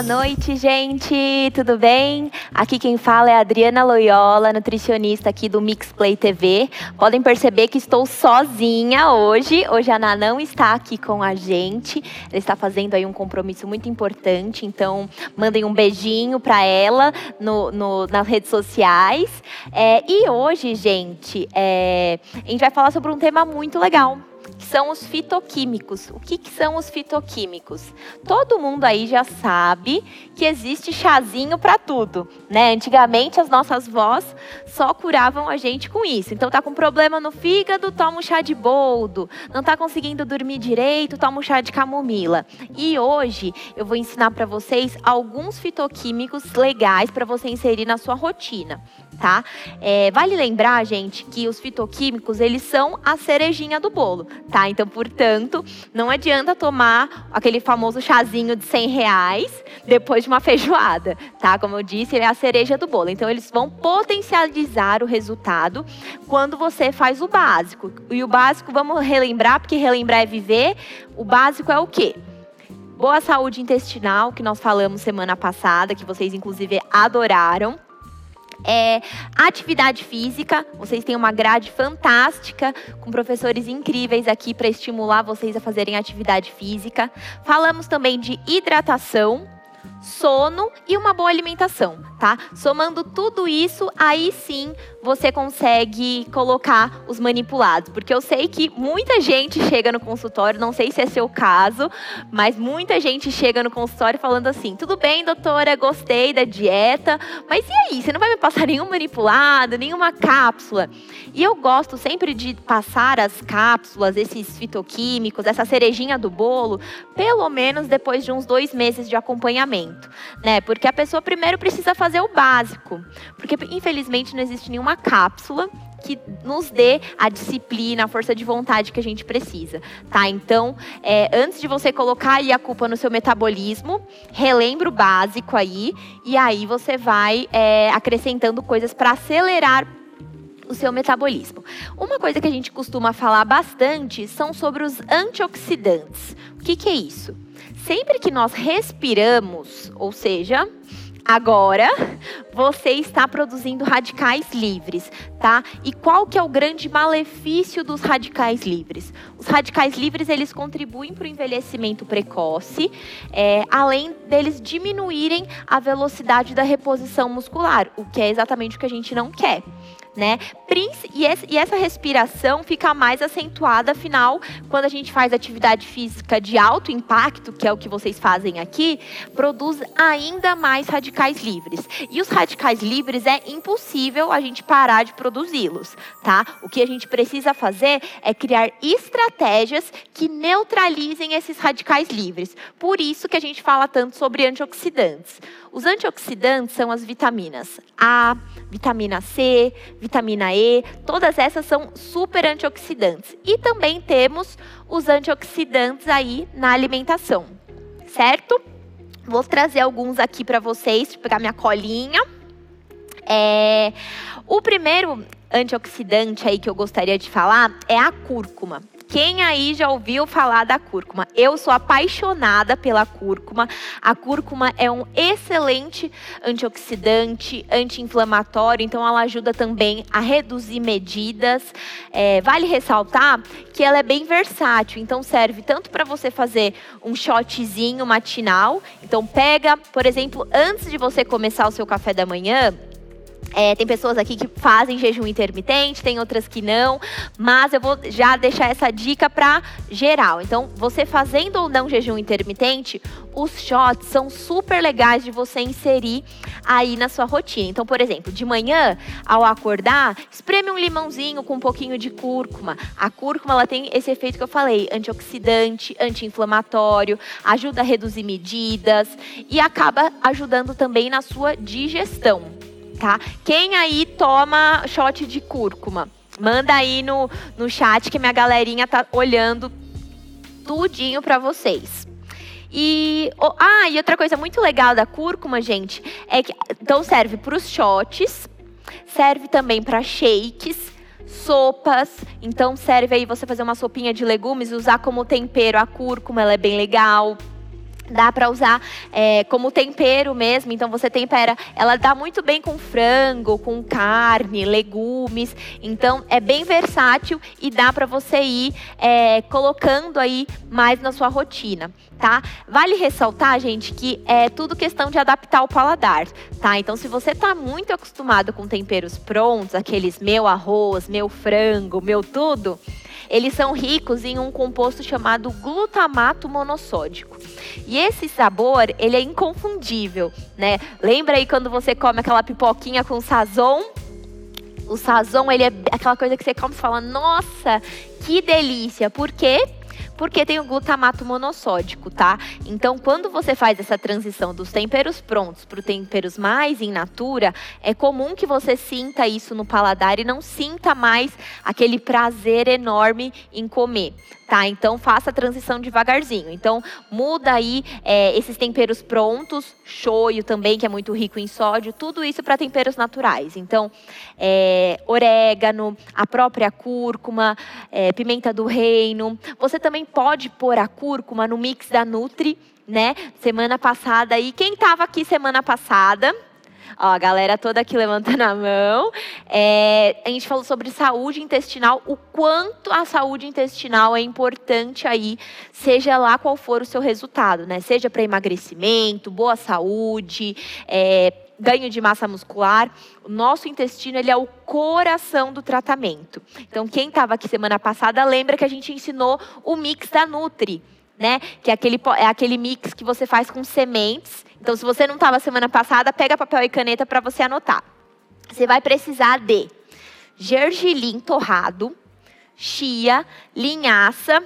Boa noite, gente. Tudo bem? Aqui quem fala é a Adriana Loyola, nutricionista aqui do Mix Play TV. Podem perceber que estou sozinha hoje. Hoje a Ana não está aqui com a gente. Ela está fazendo aí um compromisso muito importante. Então, mandem um beijinho para ela no, no, nas redes sociais. É, e hoje, gente, é, a gente vai falar sobre um tema muito legal que são os fitoquímicos. O que, que são os fitoquímicos? Todo mundo aí já sabe que existe chazinho para tudo, né? Antigamente as nossas vós só curavam a gente com isso. Então tá com problema no fígado, toma um chá de boldo. Não tá conseguindo dormir direito, toma um chá de camomila. E hoje eu vou ensinar para vocês alguns fitoquímicos legais para você inserir na sua rotina tá? É, vale lembrar, gente, que os fitoquímicos, eles são a cerejinha do bolo, tá? Então, portanto, não adianta tomar aquele famoso chazinho de 100 reais depois de uma feijoada, tá? Como eu disse, ele é a cereja do bolo. Então, eles vão potencializar o resultado quando você faz o básico. E o básico, vamos relembrar, porque relembrar é viver. O básico é o quê? Boa saúde intestinal, que nós falamos semana passada, que vocês inclusive adoraram é, atividade física. Vocês têm uma grade fantástica com professores incríveis aqui para estimular vocês a fazerem atividade física. Falamos também de hidratação sono e uma boa alimentação, tá? Somando tudo isso, aí sim você consegue colocar os manipulados, porque eu sei que muita gente chega no consultório, não sei se é seu caso, mas muita gente chega no consultório falando assim: "Tudo bem, doutora, gostei da dieta, mas e aí, você não vai me passar nenhum manipulado, nenhuma cápsula?" E eu gosto sempre de passar as cápsulas, esses fitoquímicos, essa cerejinha do bolo, pelo menos depois de uns dois meses de acompanhamento né? Porque a pessoa primeiro precisa fazer o básico, porque infelizmente não existe nenhuma cápsula que nos dê a disciplina, a força de vontade que a gente precisa, tá? Então, é, antes de você colocar aí a culpa no seu metabolismo, relembra o básico aí e aí você vai é, acrescentando coisas para acelerar o seu metabolismo. Uma coisa que a gente costuma falar bastante são sobre os antioxidantes. O que, que é isso? Sempre que nós respiramos, ou seja, Agora, você está produzindo radicais livres, tá? E qual que é o grande malefício dos radicais livres? Os radicais livres, eles contribuem para o envelhecimento precoce, é, além deles diminuírem a velocidade da reposição muscular, o que é exatamente o que a gente não quer né? E essa respiração fica mais acentuada, afinal, quando a gente faz atividade física de alto impacto, que é o que vocês fazem aqui, produz ainda mais radicais livres. E os radicais livres é impossível a gente parar de produzi-los, tá? O que a gente precisa fazer é criar estratégias que neutralizem esses radicais livres. Por isso que a gente fala tanto sobre antioxidantes. Os antioxidantes são as vitaminas A, vitamina C, vitamina E, todas essas são super antioxidantes. E também temos os antioxidantes aí na alimentação, certo? Vou trazer alguns aqui para vocês, deixa eu pegar minha colinha. É, o primeiro antioxidante aí que eu gostaria de falar é a cúrcuma. Quem aí já ouviu falar da cúrcuma? Eu sou apaixonada pela cúrcuma. A cúrcuma é um excelente antioxidante, anti-inflamatório, então ela ajuda também a reduzir medidas. É, vale ressaltar que ela é bem versátil, então serve tanto para você fazer um shotzinho matinal. Então pega, por exemplo, antes de você começar o seu café da manhã, é, tem pessoas aqui que fazem jejum intermitente, tem outras que não, mas eu vou já deixar essa dica para geral. Então, você fazendo ou não jejum intermitente, os shots são super legais de você inserir aí na sua rotina. Então, por exemplo, de manhã, ao acordar, espreme um limãozinho com um pouquinho de cúrcuma. A cúrcuma ela tem esse efeito que eu falei, antioxidante, anti-inflamatório, ajuda a reduzir medidas e acaba ajudando também na sua digestão tá? Quem aí toma shot de cúrcuma? Manda aí no, no chat que minha galerinha tá olhando tudinho para vocês. E oh, ah, e outra coisa muito legal da cúrcuma, gente, é que então serve para os shots, serve também para shakes, sopas. Então serve aí você fazer uma sopinha de legumes, usar como tempero a cúrcuma, ela é bem legal Dá para usar é, como tempero mesmo, então você tempera. Ela dá muito bem com frango, com carne, legumes. Então é bem versátil e dá para você ir é, colocando aí mais na sua rotina, tá? Vale ressaltar, gente, que é tudo questão de adaptar o paladar, tá? Então se você tá muito acostumado com temperos prontos, aqueles meu arroz, meu frango, meu tudo, eles são ricos em um composto chamado glutamato monossódico. E esse sabor, ele é inconfundível, né? Lembra aí quando você come aquela pipoquinha com sazon? O sazon, ele é aquela coisa que você come e fala, nossa, que delícia. Por quê? Porque tem o glutamato monossódico, tá? Então, quando você faz essa transição dos temperos prontos para os temperos mais in natura, é comum que você sinta isso no paladar e não sinta mais aquele prazer enorme em comer. Tá, então faça a transição devagarzinho. Então muda aí é, esses temperos prontos, shoyu também, que é muito rico em sódio, tudo isso para temperos naturais. Então, é, orégano, a própria cúrcuma, é, pimenta do reino. Você também pode pôr a cúrcuma no mix da Nutri, né? Semana passada aí, quem estava aqui semana passada? Ó, a galera toda aqui levantando a mão. É, a gente falou sobre saúde intestinal, o quanto a saúde intestinal é importante aí, seja lá qual for o seu resultado, né? Seja para emagrecimento, boa saúde, é, ganho de massa muscular, o nosso intestino ele é o coração do tratamento. Então, quem estava aqui semana passada lembra que a gente ensinou o mix da Nutri, né? Que é aquele, é aquele mix que você faz com sementes então, se você não estava semana passada, pega papel e caneta para você anotar. Você vai precisar de gergelim torrado, chia, linhaça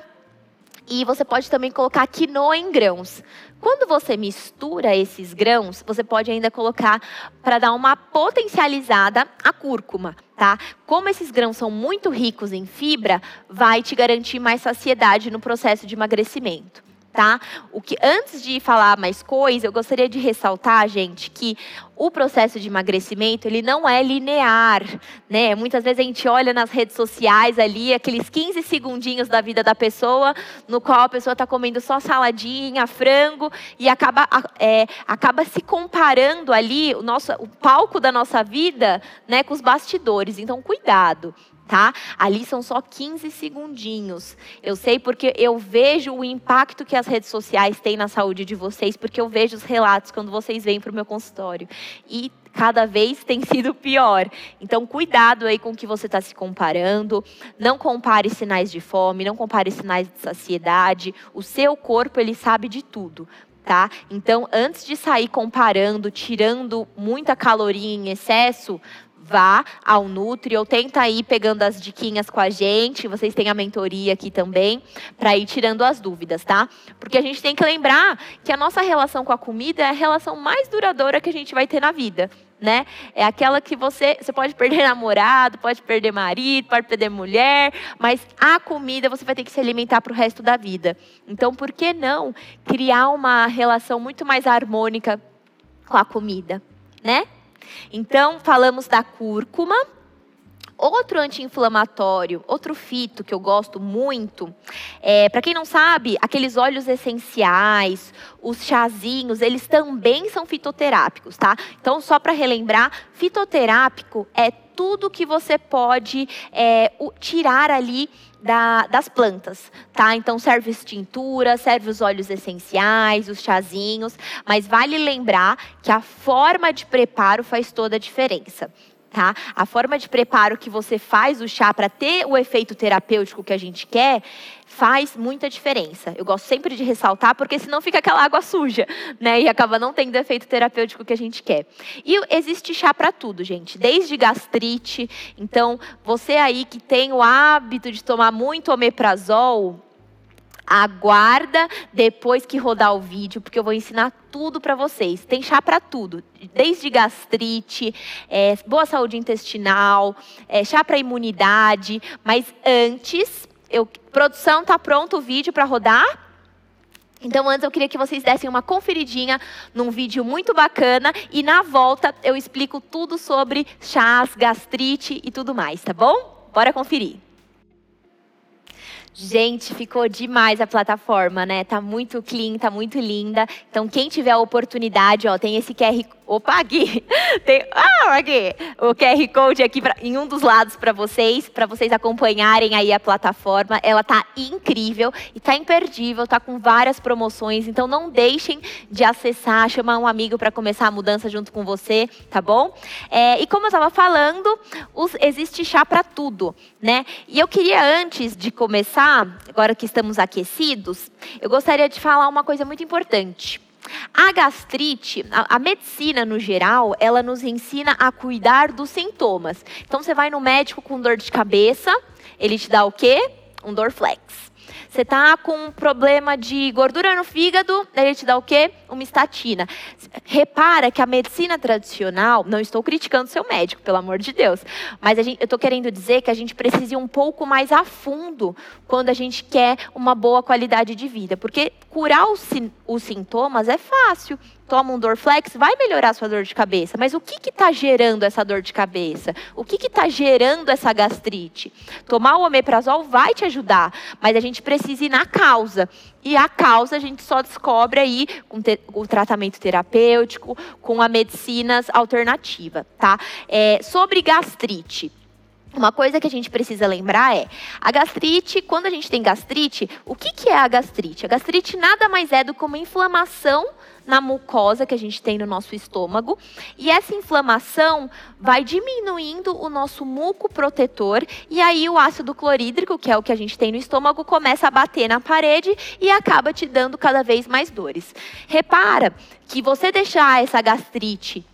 e você pode também colocar quinoa em grãos. Quando você mistura esses grãos, você pode ainda colocar para dar uma potencializada a cúrcuma, tá? Como esses grãos são muito ricos em fibra, vai te garantir mais saciedade no processo de emagrecimento tá? O que antes de falar mais coisa, eu gostaria de ressaltar, gente, que o processo de emagrecimento, ele não é linear, né? Muitas vezes a gente olha nas redes sociais ali, aqueles 15 segundinhos da vida da pessoa, no qual a pessoa está comendo só saladinha, frango, e acaba, é, acaba se comparando ali o, nosso, o palco da nossa vida né, com os bastidores. Então, cuidado, tá? Ali são só 15 segundinhos. Eu sei porque eu vejo o impacto que as redes sociais têm na saúde de vocês, porque eu vejo os relatos quando vocês vêm para o meu consultório. E cada vez tem sido pior. Então, cuidado aí com o que você está se comparando. Não compare sinais de fome, não compare sinais de saciedade. O seu corpo, ele sabe de tudo. Tá? Então, antes de sair comparando, tirando muita caloria em excesso, vá ao Nutri ou tenta ir pegando as diquinhas com a gente. Vocês têm a mentoria aqui também para ir tirando as dúvidas, tá? Porque a gente tem que lembrar que a nossa relação com a comida é a relação mais duradoura que a gente vai ter na vida. Né? É aquela que você, você pode perder namorado, pode perder marido, pode perder mulher, mas a comida você vai ter que se alimentar para o resto da vida. Então, por que não criar uma relação muito mais harmônica com a comida, né? Então, falamos da cúrcuma. Outro anti-inflamatório, outro fito que eu gosto muito, é, para quem não sabe, aqueles óleos essenciais, os chazinhos, eles também são fitoterápicos, tá? Então, só para relembrar, fitoterápico é tudo que você pode é, tirar ali da, das plantas, tá? Então serve as tinturas, serve os óleos essenciais, os chazinhos, mas vale lembrar que a forma de preparo faz toda a diferença. Tá? A forma de preparo que você faz o chá para ter o efeito terapêutico que a gente quer faz muita diferença. Eu gosto sempre de ressaltar, porque senão fica aquela água suja, né? E acaba não tendo efeito terapêutico que a gente quer. E existe chá para tudo, gente, desde gastrite. Então, você aí que tem o hábito de tomar muito omeprazol, Aguarda depois que rodar o vídeo, porque eu vou ensinar tudo para vocês. Tem chá para tudo, desde gastrite, é, boa saúde intestinal, é, chá para imunidade. Mas antes, eu, produção, tá pronto o vídeo para rodar? Então, antes eu queria que vocês dessem uma conferidinha num vídeo muito bacana e na volta eu explico tudo sobre chás, gastrite e tudo mais, tá bom? Bora conferir. Gente, ficou demais a plataforma, né? Tá muito clean, tá muito linda. Então, quem tiver a oportunidade, ó, tem esse QR Opa, aqui. Tem, ah, aqui. O QR Code aqui pra, em um dos lados para vocês, para vocês acompanharem aí a plataforma. Ela tá incrível e tá imperdível, tá com várias promoções. Então não deixem de acessar, chamar um amigo para começar a mudança junto com você, tá bom? É, e como eu estava falando, os, existe chá para tudo, né? E eu queria antes de começar, agora que estamos aquecidos, eu gostaria de falar uma coisa muito importante. A gastrite, a, a, medicina no geral, ela nos ensina a cuidar dos sintomas. Então você vai no médico com dor de cabeça, ele te dá o quê? Um Dorflex. Você está com um problema de gordura no fígado, ele te dá o quê? Uma estatina. Repara que a medicina tradicional, não estou criticando seu médico, pelo amor de Deus, mas gente, eu estou querendo dizer que a gente precisa ir um pouco mais a fundo quando a gente quer uma boa qualidade de vida. Porque curar os, os sintomas é fácil toma um Dorflex, vai melhorar a sua dor de cabeça. Mas o que está gerando essa dor de cabeça? O que está gerando essa gastrite? Tomar o omeprazol vai te ajudar, mas a gente precisa ir na causa. E a causa a gente só descobre aí com o tratamento terapêutico, com a medicinas alternativa, tá? É, sobre gastrite. Uma coisa que a gente precisa lembrar é, a gastrite, quando a gente tem gastrite, o que, que é a gastrite? A gastrite nada mais é do que uma inflamação na mucosa que a gente tem no nosso estômago. E essa inflamação vai diminuindo o nosso muco protetor e aí o ácido clorídrico, que é o que a gente tem no estômago, começa a bater na parede e acaba te dando cada vez mais dores. Repara que você deixar essa gastrite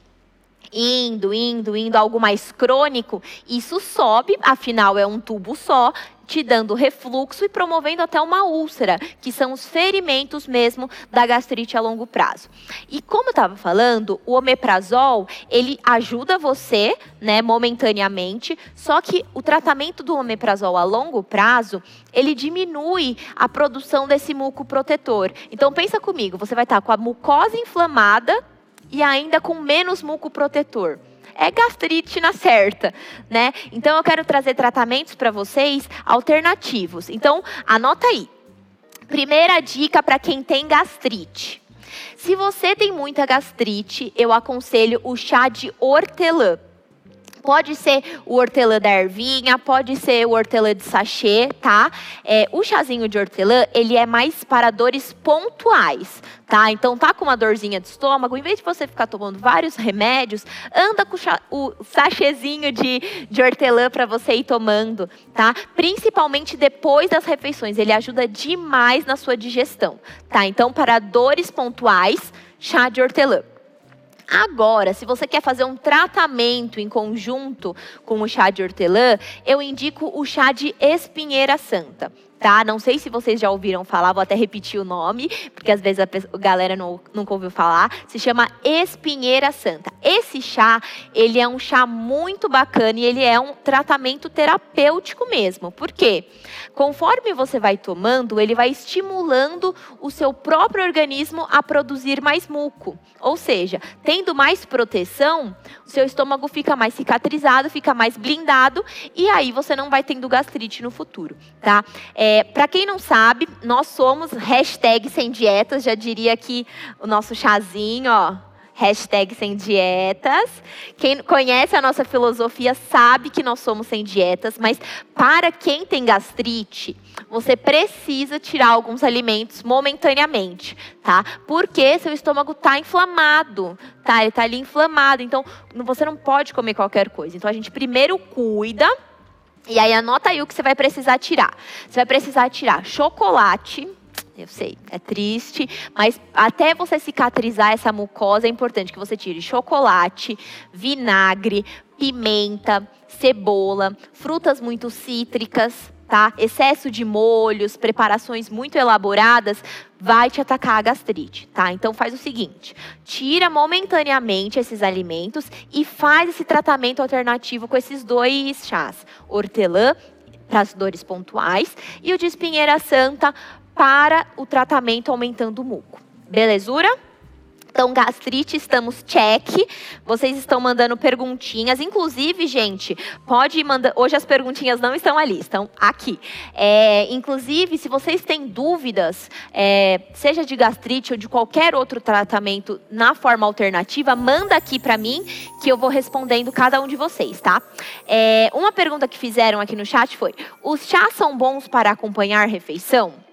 indo, indo, indo, algo mais crônico, isso sobe, afinal é um tubo só, te dando refluxo e promovendo até uma úlcera, que são os ferimentos mesmo da gastrite a longo prazo. E como eu estava falando, o omeprazol, ele ajuda você, né, momentaneamente, só que o tratamento do omeprazol a longo prazo, ele diminui a produção desse muco protetor. Então pensa comigo, você vai estar com a mucosa inflamada e ainda com menos muco protetor é gastrite na certa, né? Então eu quero trazer tratamentos para vocês alternativos. Então, anota aí. Primeira dica para quem tem gastrite. Se você tem muita gastrite, eu aconselho o chá de hortelã. Pode ser o hortelã da ervinha, pode ser o hortelã de sachê, tá? É, o chazinho de hortelã, ele é mais para dores pontuais, tá? Então, tá com uma dorzinha de estômago, em vez de você ficar tomando vários remédios, anda com o sachêzinho de, de hortelã para você ir tomando, tá? Principalmente depois das refeições, ele ajuda demais na sua digestão, tá? Então, para dores pontuais, chá de hortelã. Agora, se você quer fazer um tratamento em conjunto com o chá de hortelã, eu indico o chá de espinheira santa tá? Não sei se vocês já ouviram falar, vou até repetir o nome, porque às vezes a, galera não, nunca ouviu falar. Se chama Espinheira Santa. Esse chá, ele é um chá muito bacana e ele é um tratamento terapêutico mesmo. Por quê? Conforme você vai tomando, ele vai estimulando o seu próprio organismo a produzir mais muco. Ou seja, tendo mais proteção, o seu estômago fica mais cicatrizado, fica mais blindado e aí você não vai tendo gastrite no futuro, tá? É, é, Para quem não sabe, nós somos hashtag sem dietas, já diria aqui o nosso chazinho, ó. Hashtag sem dietas. Quem conhece a nossa filosofia sabe que nós somos sem dietas, mas para quem tem gastrite, você precisa tirar alguns alimentos momentaneamente, tá? Porque seu estômago está inflamado, tá? Ele está ali inflamado, então você não pode comer qualquer coisa. Então a gente primeiro cuida e aí anota aí o que você vai precisar tirar. Você vai precisar tirar chocolate. Eu sei, é triste, mas até você cicatrizar essa mucosa é importante que você tire chocolate, vinagre, pimenta, cebola, frutas muito cítricas, tá? Excesso de molhos, preparações muito elaboradas vai te atacar a gastrite, tá? Então faz o seguinte: tira momentaneamente esses alimentos e faz esse tratamento alternativo com esses dois chás: hortelã para as dores pontuais e o de espinheira santa para o tratamento aumentando o muco. Belezura? Então, gastrite, estamos check. Vocês estão mandando perguntinhas. Inclusive, gente, pode mandar. Hoje as perguntinhas não estão ali, estão aqui. É, inclusive, se vocês têm dúvidas, é, seja de gastrite ou de qualquer outro tratamento na forma alternativa, manda aqui para mim que eu vou respondendo cada um de vocês, tá? É, uma pergunta que fizeram aqui no chat foi: os chás são bons para acompanhar refeição?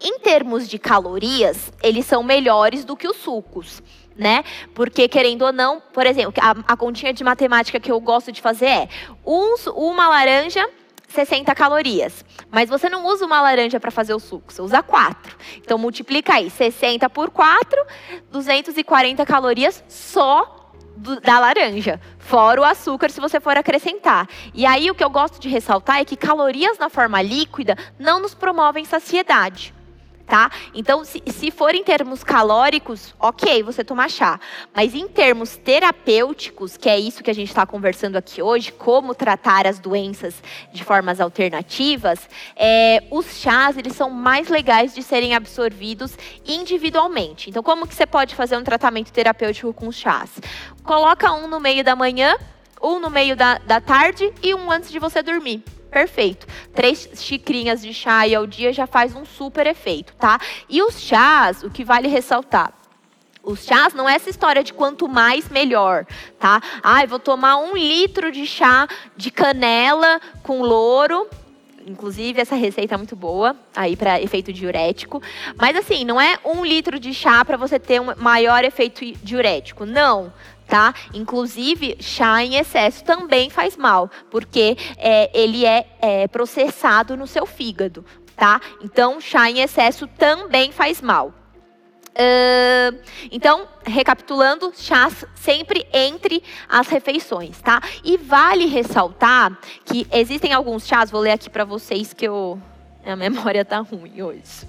Em termos de calorias, eles são melhores do que os sucos, né? Porque, querendo ou não, por exemplo, a, a continha de matemática que eu gosto de fazer é um, uma laranja 60 calorias. Mas você não usa uma laranja para fazer o suco, você usa quatro. Então multiplica aí, 60 por 4, 240 calorias só do, da laranja, fora o açúcar se você for acrescentar. E aí o que eu gosto de ressaltar é que calorias na forma líquida não nos promovem saciedade tá? Então, se, se for em termos calóricos, ok, você tomar chá. Mas em termos terapêuticos, que é isso que a gente está conversando aqui hoje, como tratar as doenças de formas alternativas, é, os chás, eles são mais legais de serem absorvidos individualmente. Então, como que você pode fazer um tratamento terapêutico com chás? Coloca um no meio da manhã, um no meio da, da tarde e um antes de você dormir perfeito. Três xicrinhas de chá ao dia já faz um super efeito, tá? E os chás, o que vale ressaltar, os chás não é essa história de quanto mais melhor, tá? Ai, ah, vou tomar um litro de chá de canela com louro. Inclusive, essa receita é muito boa aí para efeito diurético. Mas assim, não é um litro de chá para você ter um maior efeito diurético. Não tá? Inclusive, chá em excesso também faz mal, porque é, ele é, é processado no seu fígado, tá? Então, chá em excesso também faz mal. Uh, então, recapitulando, chás sempre entre as refeições, tá? E vale ressaltar que existem alguns chás, vou ler aqui para vocês que eu, a memória tá ruim hoje.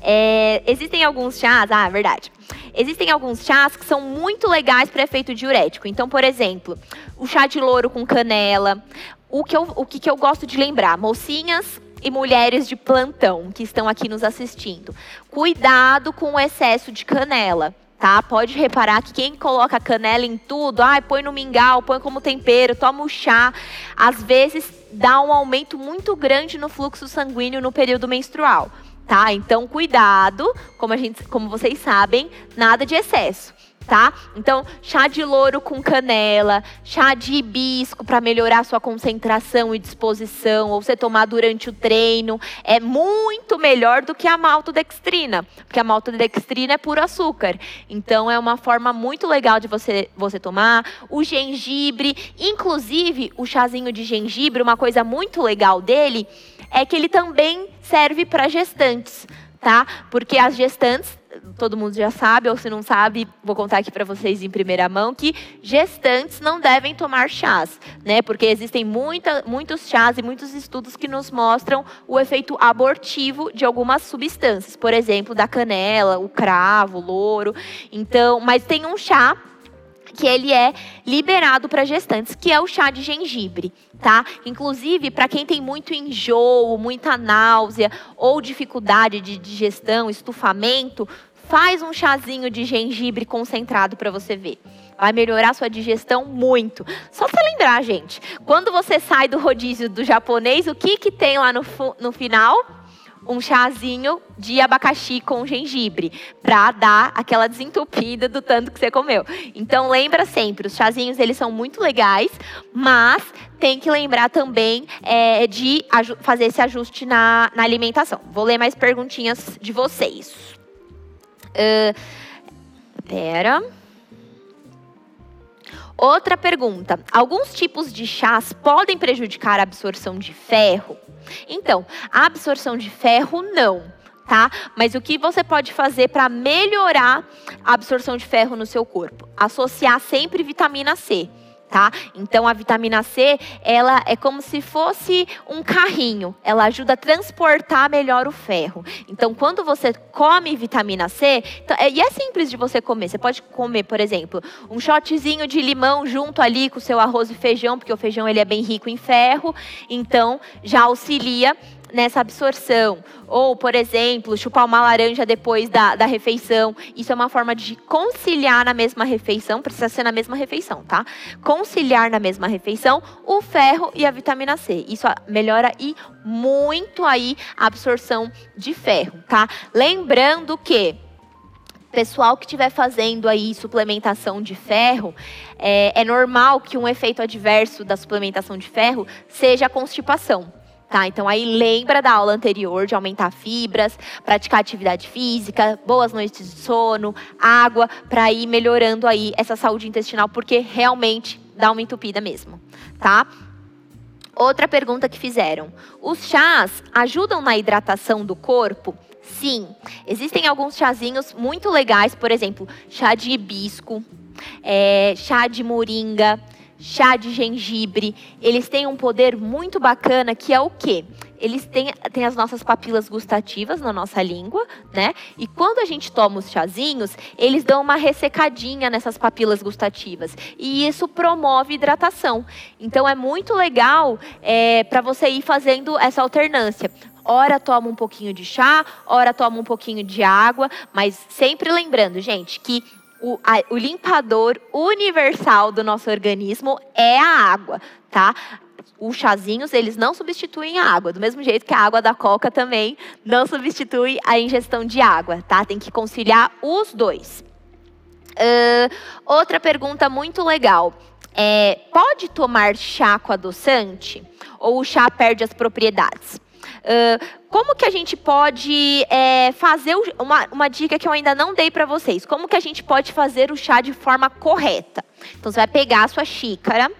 É, existem alguns chás, ah, é verdade. Existem alguns chás que são muito legais para efeito diurético. Então, por exemplo, o chá de louro com canela. O que eu, o que, que eu gosto de lembrar? Mocinhas e mulheres de plantão que estão aqui nos assistindo. Cuidado com o excesso de canela. Tá? Pode reparar que quem coloca canela em tudo, ah, põe no mingau, põe como tempero, toma o chá, às vezes dá um aumento muito grande no fluxo sanguíneo no período menstrual tá? Então, cuidado, como, a gente, como vocês sabem, nada de excesso. Tá? Então, chá de louro com canela, chá de hibisco para melhorar sua concentração e disposição, ou você tomar durante o treino, é muito melhor do que a maltodextrina, porque a maltodextrina é puro açúcar. Então, é uma forma muito legal de você, você tomar. O gengibre, inclusive o chazinho de gengibre, uma coisa muito legal dele é que ele também serve para gestantes, tá? Porque as gestantes, todo mundo já sabe, ou se não sabe, vou contar aqui para vocês em primeira mão que gestantes não devem tomar chás, né? Porque existem muita, muitos chás e muitos estudos que nos mostram o efeito abortivo de algumas substâncias, por exemplo, da canela, o cravo, o louro. Então, mas tem um chá que ele é liberado para gestantes, que é o chá de gengibre, tá? Inclusive, para quem tem muito enjoo, muita náusea ou dificuldade de digestão, estufamento, faz um chazinho de gengibre concentrado para você ver. Vai melhorar sua digestão muito. Só para lembrar, gente, quando você sai do rodízio do japonês, o que, que tem lá no, no final? Um chazinho de abacaxi com gengibre, para dar aquela desentupida do tanto que você comeu. Então lembra sempre, os chazinhos eles são muito legais, mas tem que lembrar também é, de fazer esse ajuste na, na, alimentação. Vou ler mais perguntinhas de vocês. Uh, pera. Outra pergunta: alguns tipos de chás podem prejudicar a absorção de ferro? Então, a absorção de ferro não, tá? Mas o que você pode fazer para melhorar a absorção de ferro no seu corpo? Associar sempre vitamina C tá? Então a vitamina C, ela é como se fosse um carrinho, ela ajuda a transportar melhor o ferro. Então quando você come vitamina C, então, é, e é simples de você comer, você pode comer, por exemplo, um shotzinho de limão junto ali com o seu arroz e feijão, porque o feijão ele é bem rico em ferro, então já auxilia nessa absorção. Ou, por exemplo, chupar uma laranja depois da, da refeição. Isso é uma forma de conciliar na mesma refeição, precisa ser na mesma refeição, tá? Conciliar na mesma refeição o ferro e a vitamina C. Isso melhora e muito aí a absorção de ferro, tá? Lembrando que pessoal que estiver fazendo aí suplementação de ferro, é, é, normal que um efeito adverso da suplementação de ferro seja a constipação. Tá, então aí lembra da aula anterior de aumentar fibras, praticar atividade física, boas noites de sono, água, para ir melhorando aí essa saúde intestinal, porque realmente dá uma entupida mesmo, tá? Outra pergunta que fizeram: os chás ajudam na hidratação do corpo? Sim, existem alguns chazinhos muito legais, por exemplo, chá de hibisco, é, chá de moringa, chá de gengibre. Eles têm um poder muito bacana que é o quê? Eles têm, têm as nossas papilas gustativas na nossa língua, né? E quando a gente toma os chazinhos, eles dão uma ressecadinha nessas papilas gustativas. E isso promove hidratação. Então é muito legal é, para você ir fazendo essa alternância. Ora toma um pouquinho de chá, ora toma um pouquinho de água, mas sempre lembrando, gente, que o, a, o limpador universal do nosso organismo é a água, tá? os chazinhos, eles não substituem a água, do mesmo jeito que a água da coca também não substitui a ingestão de água, tá? Tem que conciliar os dois. Uh, outra pergunta muito legal. É, pode tomar chá com adoçante? Ou o chá perde as propriedades? Como que a gente pode é, fazer uma, uma dica que eu ainda não dei para vocês? Como que a gente pode fazer o chá de forma correta? Então você vai pegar a sua xícara,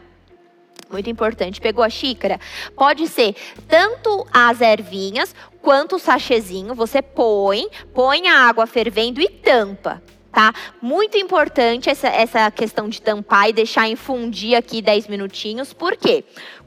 muito importante. Pegou a xícara? Pode ser tanto as ervinhas quanto o sachêzinho. Você põe, põe a água fervendo e tampa. Tá? Muito importante essa, essa questão de tampar e deixar infundir aqui 10 minutinhos. Por quê?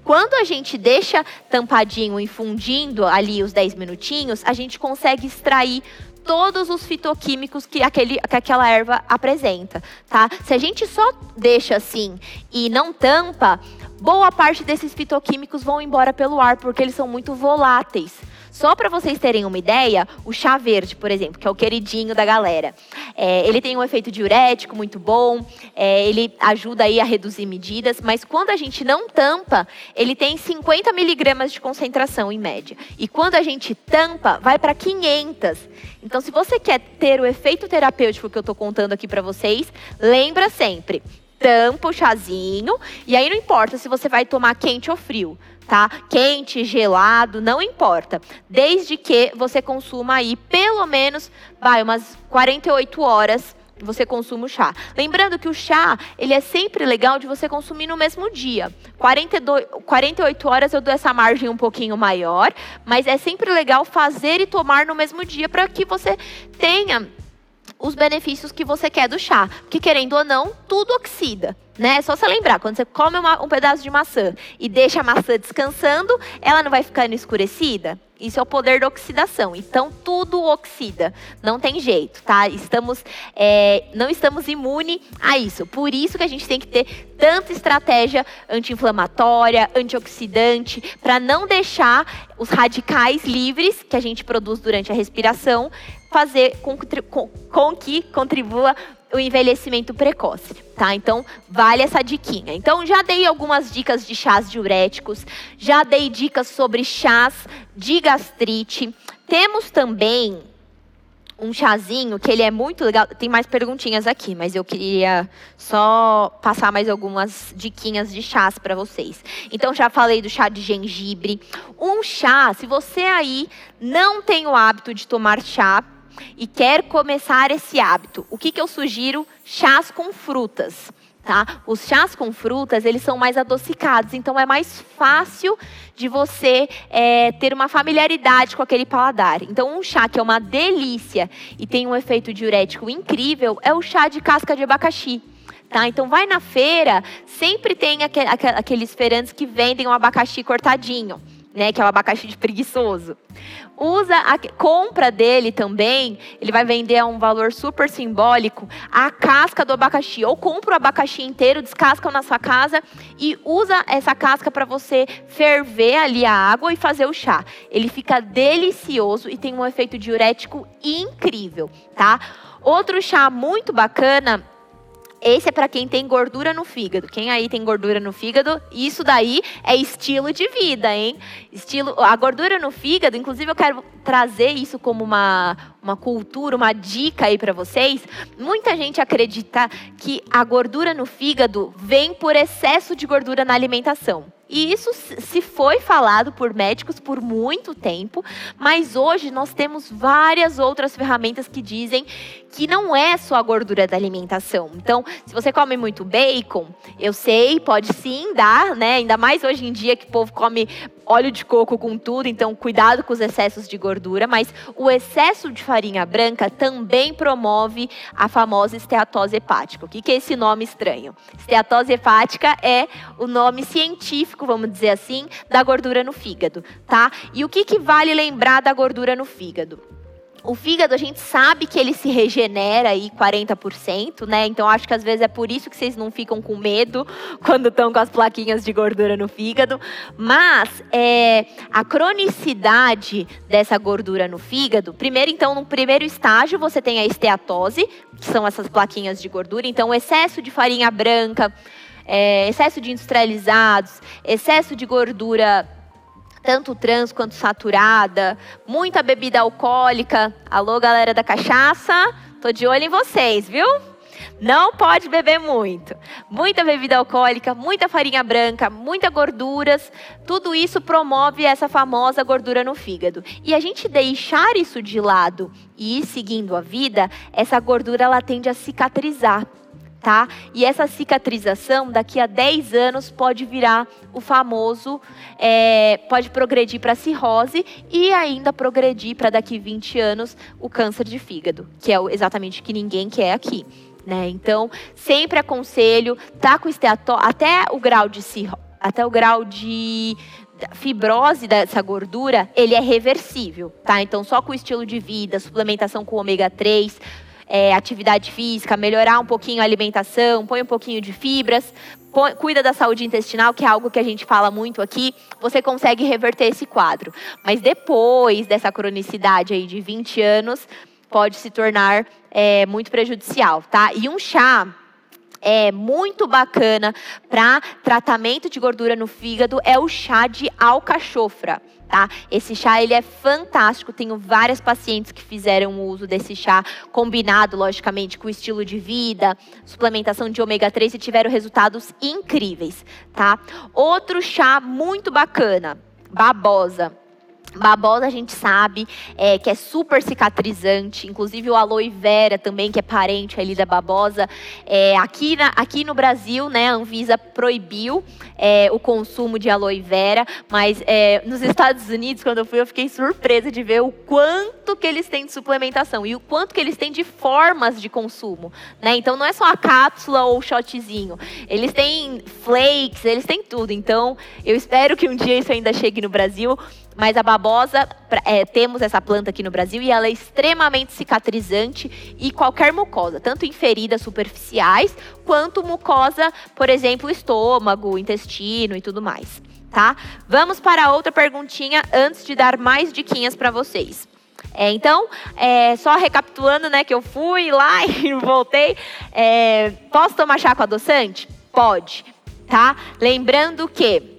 Quando a gente deixa tampadinho, infundindo ali os 10 minutinhos, a gente consegue extrair todos os fitoquímicos que, aquele, que aquela erva apresenta, tá? Se a gente só deixa assim e não tampa, boa parte desses fitoquímicos vão embora pelo ar, porque eles são muito voláteis. Só para vocês terem uma ideia, o chá verde, por exemplo, que é o queridinho da galera, é, ele tem um efeito diurético muito bom, é, ele ajuda aí a reduzir medidas, mas quando a gente não tampa, ele tem 50 miligramas de concentração em média. E quando a gente tampa, vai para 500. Então, se você quer ter o efeito terapêutico que eu estou contando aqui para vocês, lembra sempre, tampa o chazinho, e aí não importa se você vai tomar quente ou frio tá? Quente, gelado, não importa. Desde que você consuma aí pelo menos, vai, umas 48 horas você consuma o chá. Lembrando que o chá, ele é sempre legal de você consumir no mesmo dia. 42, 48 horas eu dou essa margem um pouquinho maior, mas é sempre legal fazer e tomar no mesmo dia para que você tenha os benefícios que você quer do chá. Porque querendo ou não, tudo oxida né? É só você lembrar, quando você come uma, um pedaço de maçã e deixa a maçã descansando, ela não vai ficando escurecida? Isso é o poder da oxidação. Então, tudo oxida. Não tem jeito, tá? Estamos, é, não estamos imunes a isso. Por isso que a gente tem que ter tanta estratégia anti-inflamatória, antioxidante, para não deixar os radicais livres que a gente produz durante a respiração fazer com, com, com que contribua o envelhecimento precoce, tá? Então, vale essa diquinha. Então, já dei algumas dicas de chás diuréticos, já dei dicas sobre chás de gastrite. Temos também um chazinho que ele é muito legal. Tem mais perguntinhas aqui, mas eu queria só passar mais algumas diquinhas de chás para vocês. Então já falei do chá de gengibre. Um chá, se você aí não tem o hábito de tomar chá, e quer começar esse hábito, o que, que eu sugiro? Chás com frutas. Tá? Os chás com frutas, eles são mais adocicados, então é mais fácil de você é, ter uma familiaridade com aquele paladar. Então, um chá que é uma delícia e tem um efeito diurético incrível é o chá de casca de abacaxi. Tá? Então, vai na feira, sempre tem aqueles feirantes que vendem um abacaxi cortadinho né, que é o abacaxi de preguiçoso. Usa a compra dele também, ele vai vender a um valor super simbólico a casca do abacaxi. Ou compra o abacaxi inteiro, descasca na sua casa e usa essa casca para você ferver ali a água e fazer o chá. Ele fica delicioso e tem um efeito diurético incrível, tá? Outro chá muito bacana esse é para quem tem gordura no fígado. Quem aí tem gordura no fígado, isso daí é estilo de vida, hein? Estilo, a gordura no fígado, inclusive eu quero trazer isso como uma, uma cultura, uma dica aí para vocês. Muita gente acredita que a gordura no fígado vem por excesso de gordura na alimentação. E isso se foi falado por médicos por muito tempo, mas hoje nós temos várias outras ferramentas que dizem que não é só a gordura da alimentação. Então, se você come muito bacon, eu sei, pode sim dar, né? Ainda mais hoje em dia que o povo come óleo de coco com tudo, então cuidado com os excessos de gordura, mas o excesso de farinha branca também promove a famosa esteatose hepática. O que é esse nome estranho? Esteatose hepática é o nome científico, vamos dizer assim, da gordura no fígado, tá? E o que, que vale lembrar da gordura no fígado? O fígado, a gente sabe que ele se regenera aí 40%, né? Então acho que às vezes é por isso que vocês não ficam com medo quando estão com as plaquinhas de gordura no fígado. Mas é, a cronicidade dessa gordura no fígado, primeiro, então, no primeiro estágio, você tem a esteatose, que são essas plaquinhas de gordura. Então, excesso de farinha branca, é, excesso de industrializados, excesso de gordura tanto trans quanto saturada, muita bebida alcoólica. Alô, galera da cachaça, tô de olho em vocês, viu? Não pode beber muito. Muita bebida alcoólica, muita farinha branca, muitas gorduras. Tudo isso promove essa famosa gordura no fígado. E a gente deixar isso de lado e ir seguindo a vida, essa gordura ela tende a cicatrizar tá? E essa cicatrização, daqui a 10 anos, pode virar o famoso, é, pode progredir para cirrose e ainda progredir para daqui 20 anos o câncer de fígado, que é exatamente o que ninguém quer aqui. Né? Então, sempre aconselho, tá com esteatose, até o grau de cirrose, até o grau de fibrose dessa gordura, ele é reversível, tá? Então, só com o estilo de vida, suplementação com ômega 3, é, atividade física, melhorar um pouquinho a alimentação, põe um pouquinho de fibras, põe, cuida da saúde intestinal, que é algo que a gente fala muito aqui, você consegue reverter esse quadro. Mas depois dessa cronicidade aí de 20 anos, pode se tornar é, muito prejudicial, tá? E um chá é muito bacana para tratamento de gordura no fígado é o chá de alcachofra. Tá? Esse chá ele é fantástico. Tenho várias pacientes que fizeram uso desse chá combinado, logicamente, com estilo de vida, suplementação de ômega 3 e tiveram resultados incríveis, tá? Outro chá muito bacana, babosa. Babosa a gente sabe é, que é super cicatrizante, inclusive o aloe vera também, que é parente ali da babosa. É, aqui, na, aqui no Brasil, né, a Anvisa proibiu é, o consumo de aloe vera, mas é, nos Estados Unidos, quando eu fui, eu fiquei surpresa de ver o quanto que eles têm de suplementação e o quanto que eles têm de formas de consumo. Né? Então não é só a cápsula ou o shotzinho, eles têm flakes, eles têm tudo. Então eu espero que um dia isso ainda chegue no Brasil. Mas a babosa, é, temos essa planta aqui no Brasil e ela é extremamente cicatrizante e qualquer mucosa, tanto em feridas superficiais, quanto mucosa, por exemplo, estômago, intestino e tudo mais. Tá? Vamos para outra perguntinha antes de dar mais diquinhas para vocês. É, então, é, só recapitulando, né, que eu fui lá e voltei. É, posso tomar chá com adoçante? Pode, tá? Lembrando que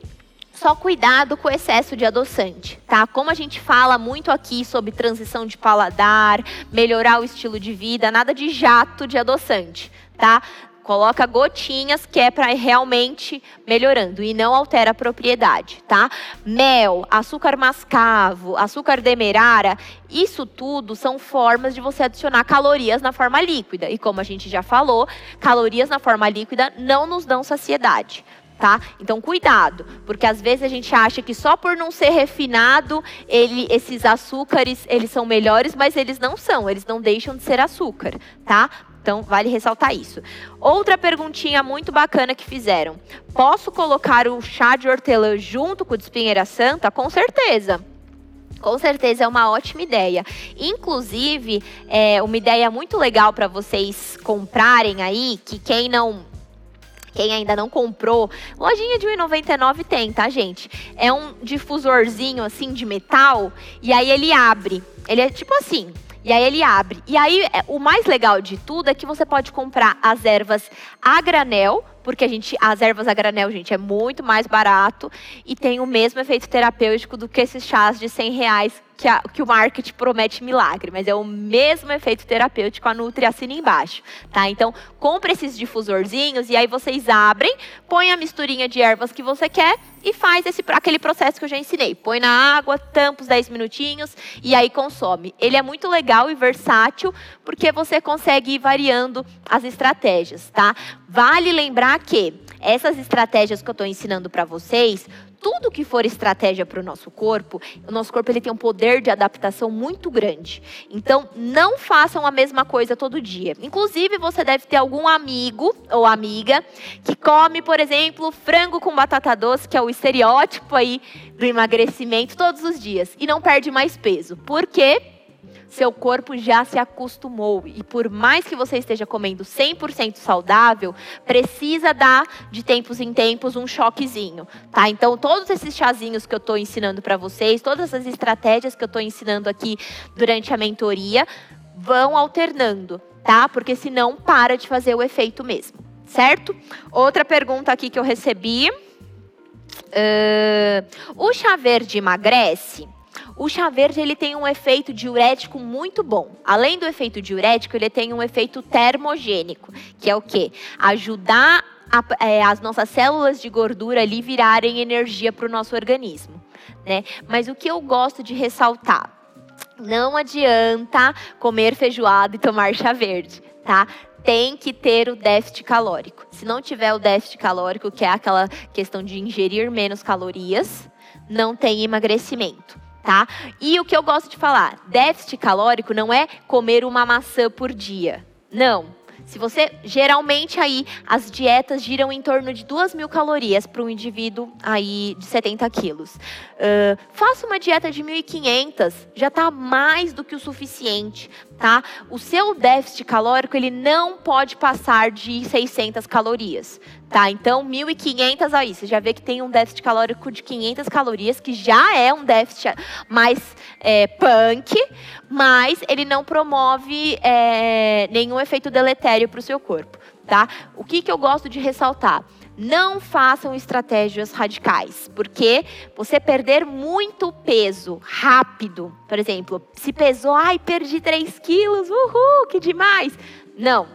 só cuidado com o excesso de adoçante, tá? Como a gente fala muito aqui sobre transição de paladar, melhorar o estilo de vida, nada de jato de adoçante, tá? Coloca gotinhas que é para realmente melhorando e não altera a propriedade, tá? Mel, açúcar mascavo, açúcar demerara, isso tudo são formas de você adicionar calorias na forma líquida. E como a gente já falou, calorias na forma líquida não nos dão saciedade tá? Então cuidado, porque às vezes a gente acha que só por não ser refinado, ele, esses açúcares, eles são melhores, mas eles não são, eles não deixam de ser açúcar, tá? Então, vale ressaltar isso. Outra perguntinha muito bacana que fizeram. Posso colocar o chá de hortelã junto com o de espinheira santa? Com certeza. Com certeza é uma ótima ideia. Inclusive, é uma ideia muito legal para vocês comprarem aí, que quem não quem ainda não comprou, lojinha de 1,99 tem, tá, gente? É um difusorzinho assim de metal e aí ele abre. Ele é tipo assim, e aí ele abre. E aí é, o mais legal de tudo é que você pode comprar as ervas a granel, porque a gente, as ervas a granel, gente, é muito mais barato e tem o mesmo efeito terapêutico do que esses chás de 100 reais que, a, que o marketing promete milagre, mas é o mesmo efeito terapêutico, a Nutri assina embaixo, tá? Então, compre esses difusorzinhos e aí vocês abrem, põe a misturinha de ervas que você quer e faz esse, aquele processo que eu já ensinei. Põe na água, tampa os 10 minutinhos e aí consome. Ele é muito legal e versátil porque você consegue ir variando as estratégias, tá? Vale lembrar que essas estratégias que eu estou ensinando para vocês tudo que for estratégia para o nosso corpo, o nosso corpo ele tem um poder de adaptação muito grande. Então, não façam a mesma coisa todo dia. Inclusive, você deve ter algum amigo ou amiga que come, por exemplo, frango com batata doce, que é o estereótipo aí do emagrecimento todos os dias e não perde mais peso. Por quê? Seu corpo já se acostumou. E por mais que você esteja comendo 100% saudável, precisa dar de tempos em tempos um choquezinho, tá? Então, todos esses chazinhos que eu estou ensinando para vocês, todas as estratégias que eu estou ensinando aqui durante a mentoria, vão alternando, tá? Porque senão para de fazer o efeito mesmo, certo? Outra pergunta aqui que eu recebi. Uh, o chá verde emagrece? O chá verde ele tem um efeito diurético muito bom. Além do efeito diurético, ele tem um efeito termogênico, que é o quê? Ajudar a, é, as nossas células de gordura ali virarem energia para o nosso organismo. Né? Mas o que eu gosto de ressaltar, não adianta comer feijoada e tomar chá verde, tá? Tem que ter o déficit calórico. Se não tiver o déficit calórico, que é aquela questão de ingerir menos calorias, não tem emagrecimento tá? E o que eu gosto de falar, déficit calórico não é comer uma maçã por dia. Não. Se você geralmente aí as dietas giram em torno de 2 mil calorias para um indivíduo aí de 70 quilos. Uh, faça uma dieta de 1.500, já está mais do que o suficiente, tá? O seu déficit calórico ele não pode passar de 600 calorias. Tá, então 1.500 aí, você já vê que tem um déficit calórico de 500 calorias, que já é um déficit mais é, punk, mas ele não promove é, nenhum efeito deletério para o seu corpo, tá? O que, que eu gosto de ressaltar? Não façam estratégias radicais, porque você perder muito peso rápido, por exemplo, se pesou, ai, perdi 3 quilos, uhul, que demais. Não,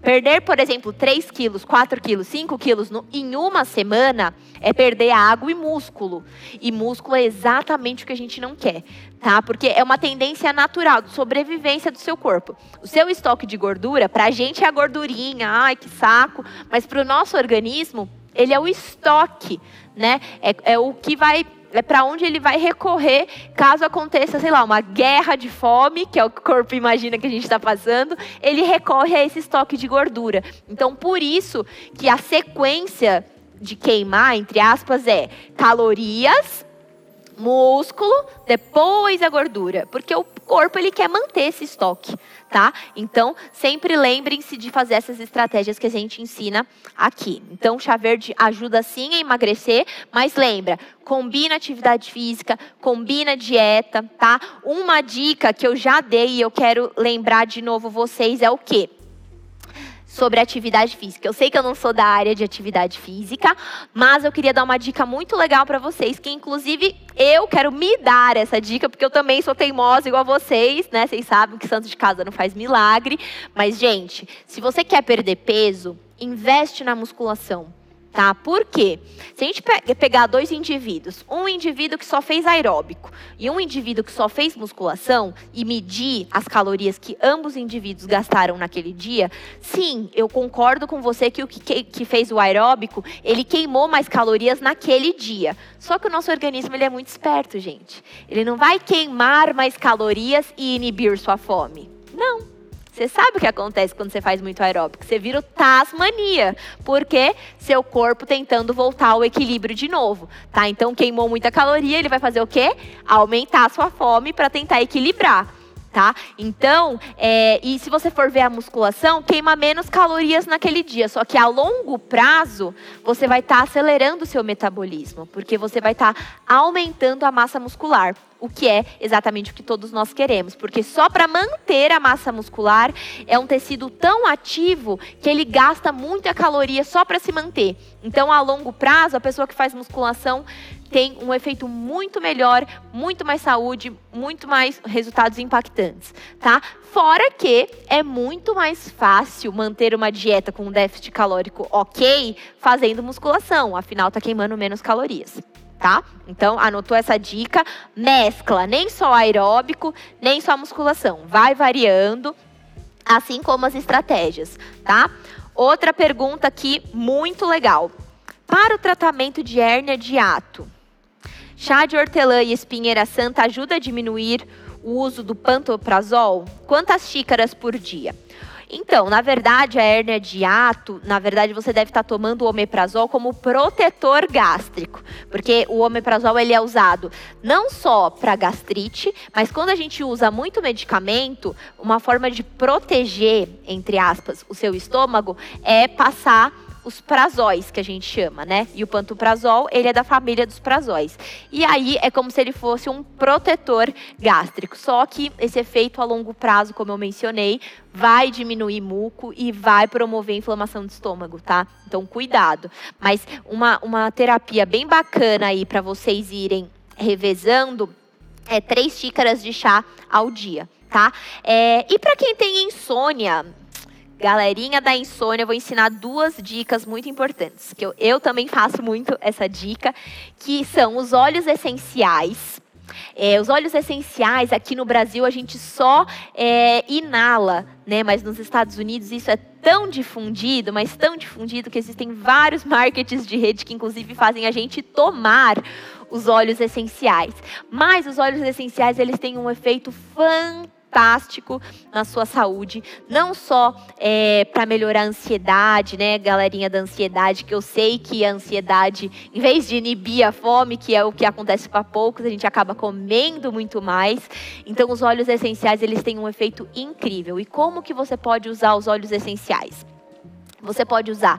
Perder, por exemplo, 3 quilos, 4 quilos, 5 quilos no, em uma semana é perder água e músculo. E músculo é exatamente o que a gente não quer, tá? Porque é uma tendência natural de sobrevivência do seu corpo. O seu estoque de gordura, pra gente é a gordurinha, ai que saco, mas pro nosso organismo, ele é o estoque, né? É, é o que vai é para onde ele vai recorrer caso aconteça, sei lá, uma guerra de fome, que é o que o corpo imagina que a gente está passando, ele recorre a esse estoque de gordura. Então, por isso que a sequência de queimar, entre aspas, é calorias, músculo, depois a gordura, porque o corpo ele quer manter esse estoque, tá? Então, sempre lembrem-se de fazer essas estratégias que a gente ensina aqui. Então, chá verde ajuda sim a emagrecer, mas lembra, combina atividade física, combina dieta, tá? Uma dica que eu já dei e eu quero lembrar de novo vocês é o quê? Sobre atividade física. Eu sei que eu não sou da área de atividade física, mas eu queria dar uma dica muito legal para vocês, que inclusive eu quero me dar essa dica, porque eu também sou teimosa igual vocês, né? Vocês sabem que santo de casa não faz milagre, mas gente, se você quer perder peso, investe na musculação tá? Por quê? Se a gente pegar dois indivíduos, um indivíduo que só fez aeróbico e um indivíduo que só fez musculação e medir as calorias que ambos indivíduos gastaram naquele dia, sim, eu concordo com você que o que, que fez o aeróbico, ele queimou mais calorias naquele dia. Só que o nosso organismo ele é muito esperto, gente. Ele não vai queimar mais calorias e inibir sua fome. Não. Você sabe o que acontece quando você faz muito aeróbico? Você vira o tasmania, porque seu corpo tentando voltar ao equilíbrio de novo, tá? Então queimou muita caloria, ele vai fazer o quê? Aumentar a sua fome para tentar equilibrar tá? Então, é, e se você for ver a musculação, queima menos calorias naquele dia. Só que a longo prazo, você vai estar tá acelerando o seu metabolismo, porque você vai estar tá aumentando a massa muscular. O que é exatamente o que todos nós queremos, porque só para manter a massa muscular é um tecido tão ativo que ele gasta muita caloria só para se manter. Então, a longo prazo, a pessoa que faz musculação tem um efeito muito melhor, muito mais saúde, muito mais resultados impactantes, tá? Fora que é muito mais fácil manter uma dieta com um déficit calórico ok fazendo musculação, afinal tá queimando menos calorias. Tá? Então, anotou essa dica, mescla nem só aeróbico, nem só musculação. Vai variando, assim como as estratégias, tá? Outra pergunta aqui muito legal. Para o tratamento de hérnia de ato, Chá de hortelã e espinheira santa ajuda a diminuir o uso do pantoprazol? Quantas xícaras por dia? Então, na verdade, a hérnia de ato, na verdade, você deve estar tomando o omeprazol como protetor gástrico, porque o omeprazol ele é usado não só para gastrite, mas quando a gente usa muito medicamento, uma forma de proteger, entre aspas, o seu estômago é passar os prazóis, que a gente chama, né? E o pantoprazol, ele é da família dos prazóis. E aí é como se ele fosse um protetor gástrico. Só que esse efeito a longo prazo, como eu mencionei, vai diminuir muco e vai promover inflamação do estômago, tá? Então, cuidado. Mas uma, uma terapia bem bacana aí para vocês irem revezando é três xícaras de chá ao dia, tá? É, e para quem tem insônia, Galerinha da insônia, eu vou ensinar duas dicas muito importantes, que eu, eu também faço muito essa dica, que são os óleos essenciais. É, os óleos essenciais, aqui no Brasil, a gente só é, inala, né? Mas nos Estados Unidos isso é tão difundido, mas tão difundido que existem vários markets de rede que inclusive fazem a gente tomar os óleos essenciais. Mas os óleos essenciais, eles têm um efeito fantástico fantástico na sua saúde, não só é, para melhorar a ansiedade, né, galerinha da ansiedade, que eu sei que a ansiedade, em vez de inibir a fome, que é o que acontece para poucos, a gente acaba comendo muito mais. Então, os óleos essenciais eles têm um efeito incrível. E como que você pode usar os óleos essenciais? Você pode usar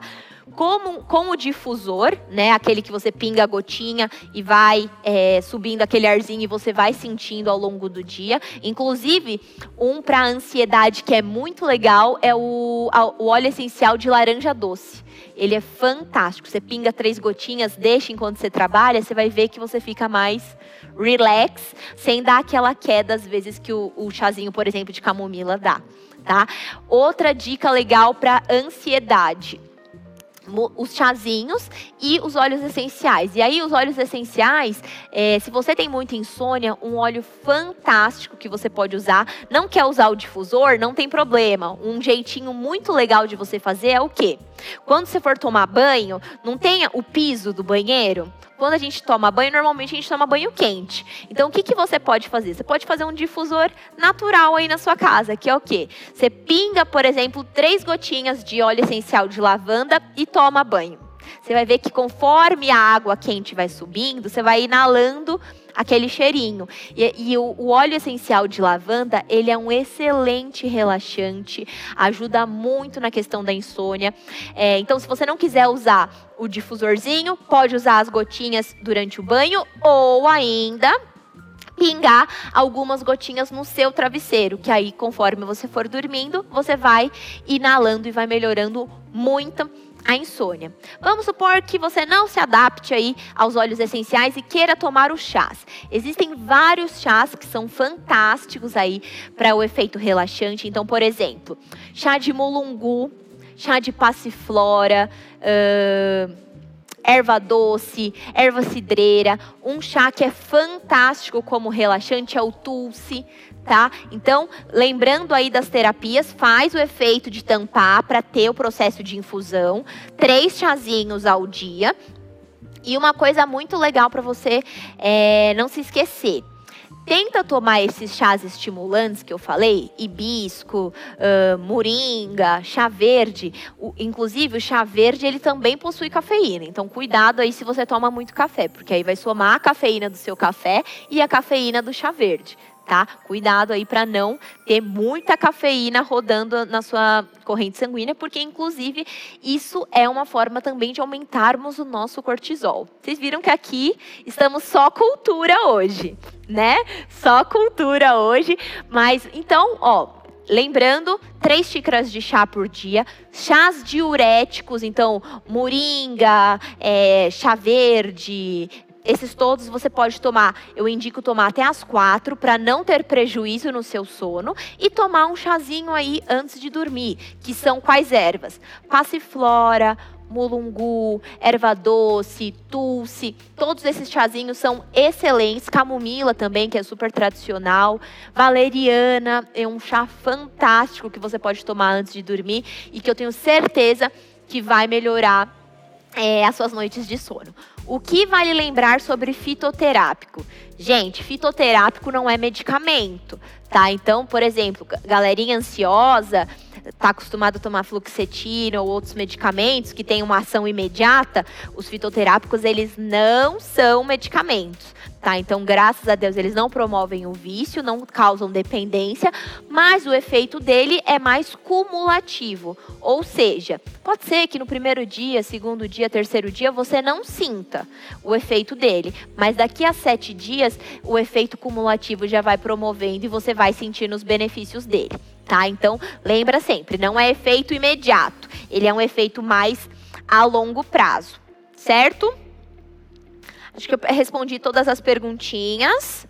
como, com o difusor, né, aquele que você pinga a gotinha e vai é, subindo aquele arzinho e você vai sentindo ao longo do dia. Inclusive, um para ansiedade que é muito legal é o, o óleo essencial de laranja doce. Ele é fantástico. Você pinga três gotinhas, deixa enquanto você trabalha, você vai ver que você fica mais relax, sem dar aquela queda às vezes que o, o chazinho, por exemplo, de camomila dá. Tá? Outra dica legal para ansiedade os chazinhos e os óleos essenciais. E aí, os óleos essenciais, é, se você tem muita insônia, um óleo fantástico que você pode usar. Não quer usar o difusor? Não tem problema. Um jeitinho muito legal de você fazer é o quê? Quando você for tomar banho, não tenha o piso do banheiro? Quando a gente toma banho, normalmente a gente toma banho quente. Então, o que, que você pode fazer? Você pode fazer um difusor natural aí na sua casa, que é o quê? Você pinga, por exemplo, três gotinhas de óleo essencial de lavanda e toma banho. Você vai ver que conforme a água quente vai subindo, você vai inalando aquele cheirinho. E, e o, o, óleo essencial de lavanda, ele é um excelente relaxante, ajuda muito na questão da insônia. É, então, se você não quiser usar o difusorzinho, pode usar as gotinhas durante o banho ou ainda pingar algumas gotinhas no seu travesseiro, que aí conforme você for dormindo, você vai inalando e vai melhorando muito a insônia. Vamos supor que você não se adapte aí aos óleos essenciais e queira tomar os chás. Existem vários chás que são fantásticos aí para o efeito relaxante. Então, por exemplo, chá de mulungu, chá de passiflora, uh, erva doce, erva cidreira. Um chá que é fantástico como relaxante é o tulsi, tá? Então, lembrando aí das terapias, faz o efeito de tampar para ter o processo de infusão. Três chazinhos ao dia. E uma coisa muito legal para você é, não se esquecer tenta tomar esses chás estimulantes que eu falei, hibisco, uh, moringa, chá verde. O, inclusive, o chá verde ele também possui cafeína. Então, cuidado aí se você toma muito café, porque aí vai somar a cafeína do seu café e a cafeína do chá verde tá? Cuidado aí para não ter muita cafeína rodando na sua corrente sanguínea, porque inclusive isso é uma forma também de aumentarmos o nosso cortisol. Vocês viram que aqui estamos só cultura hoje, né? Só cultura hoje, mas então, ó, Lembrando, três xícaras de chá por dia, chás diuréticos, então moringa, é, chá verde, esses todos você pode tomar, eu indico tomar até as quatro para não ter prejuízo no seu sono e tomar um chazinho aí antes de dormir, que são quais ervas? Passiflora, mulungu, erva doce, tulsi, todos esses chazinhos são excelentes. Camomila também, que é super tradicional. Valeriana é um chá fantástico que você pode tomar antes de dormir e que eu tenho certeza que vai melhorar é, as suas noites de sono. O que vale lembrar sobre fitoterápico? Gente, fitoterápico não é medicamento, tá? Então, por exemplo, galerinha ansiosa, está acostumado a tomar fluoxetina ou outros medicamentos que têm uma ação imediata, os fitoterápicos eles não são medicamentos. Tá, então, graças a Deus, eles não promovem o vício, não causam dependência, mas o efeito dele é mais cumulativo. Ou seja, pode ser que no primeiro dia, segundo dia, terceiro dia, você não sinta o efeito dele, mas daqui a sete dias, o efeito cumulativo já vai promovendo e você vai sentindo os benefícios dele tá? Então, lembra sempre, não é efeito imediato, ele é um efeito mais a longo prazo, certo? Acho que eu respondi todas as perguntinhas.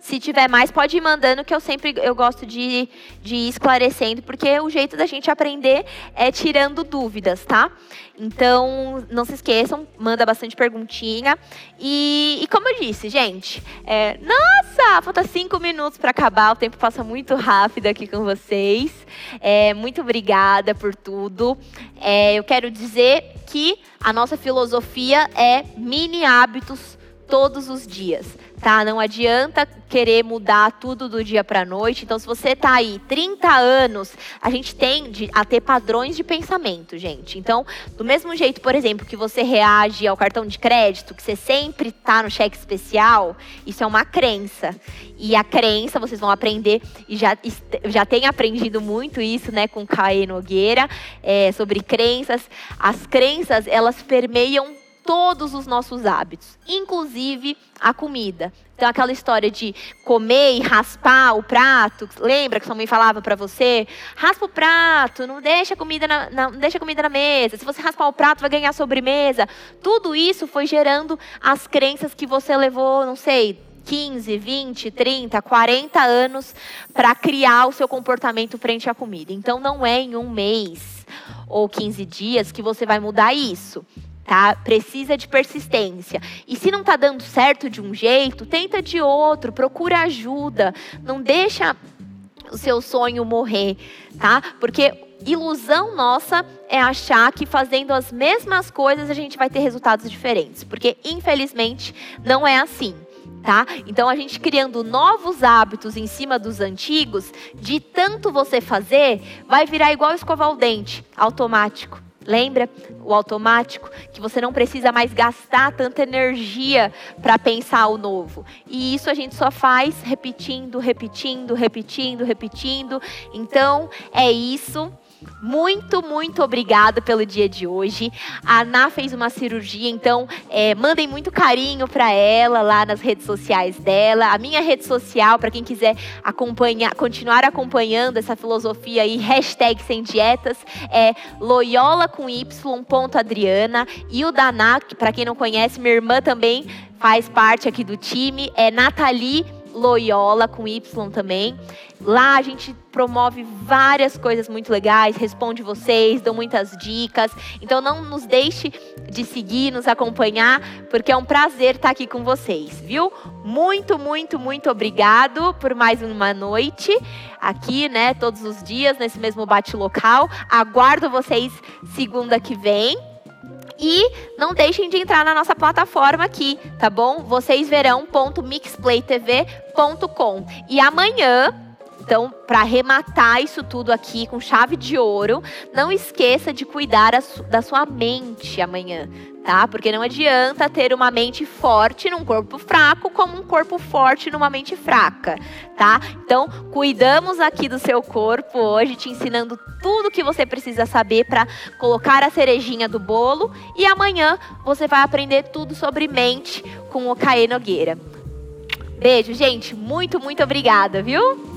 Se tiver mais, pode ir mandando, que eu sempre eu gosto de, de ir esclarecendo, porque o jeito da gente aprender é tirando dúvidas, tá? Então, não se esqueçam, manda bastante perguntinha. E, e como eu disse, gente, é, nossa, falta cinco minutos para acabar, o tempo passa muito rápido aqui com vocês. É, muito obrigada por tudo. É, eu quero dizer que a nossa filosofia é mini hábitos todos os dias tá? Não adianta querer mudar tudo do dia para noite. Então, se você está aí 30 anos, a gente tende a ter padrões de pensamento, gente. Então, do mesmo jeito, por exemplo, que você reage ao cartão de crédito, que você sempre está no cheque especial, isso é uma crença. E a crença, vocês vão aprender, e já, já tem aprendido muito isso, né, com Caê Nogueira, é, sobre crenças. As crenças, elas permeiam todos os nossos hábitos, inclusive a comida. Então, aquela história de comer e raspar o prato, lembra que sua mãe falava para você? Raspa o prato, não deixa, comida na, não deixa comida na mesa. Se você raspar o prato, vai ganhar sobremesa. Tudo isso foi gerando as crenças que você levou, não sei, 15, 20, 30, 40 anos para criar o seu comportamento frente à comida. Então, não é em um mês ou 15 dias que você vai mudar isso tá? Precisa de persistência. E se não está dando certo de um jeito, tenta de outro, procura ajuda. Não deixa o seu sonho morrer, tá? Porque ilusão nossa é achar que fazendo as mesmas coisas a gente vai ter resultados diferentes, porque infelizmente não é assim. Tá? Então a gente criando novos hábitos em cima dos antigos, de tanto você fazer, vai virar igual escovar o dente, automático. Lembra o automático? Que você não precisa mais gastar tanta energia para pensar o novo. E isso a gente só faz repetindo, repetindo, repetindo, repetindo. Então, é isso. Muito, muito obrigada pelo dia de hoje. A Ana fez uma cirurgia, então é, mandem muito carinho para ela lá nas redes sociais dela. A minha rede social, para quem quiser acompanhar, continuar acompanhando essa filosofia aí, hashtag sem dietas, é Loyola com Y, ponto Adriana. E o da Ana, para quem não conhece, minha irmã também faz parte aqui do time, é Nathalie Loyola com Y também. Lá a gente promove várias coisas muito legais, responde vocês, dão muitas dicas. Então não nos deixe de seguir, nos acompanhar, porque é um prazer estar aqui com vocês, viu? Muito, muito, muito obrigado por mais uma noite aqui, né, todos os dias nesse mesmo bate local. Aguardo vocês segunda que vem. E não deixem de entrar na nossa plataforma aqui, tá bom? Vocês verão .mixplaytv.com. E amanhã então, para arrematar isso tudo aqui com chave de ouro, não esqueça de cuidar da sua mente amanhã, tá? Porque não adianta ter uma mente forte num corpo fraco, como um corpo forte numa mente fraca, tá? Então, cuidamos aqui do seu corpo hoje, te ensinando tudo que você precisa saber para colocar a cerejinha do bolo. E amanhã você vai aprender tudo sobre mente com o Caê Nogueira. Beijo, gente. Muito, muito obrigada, viu?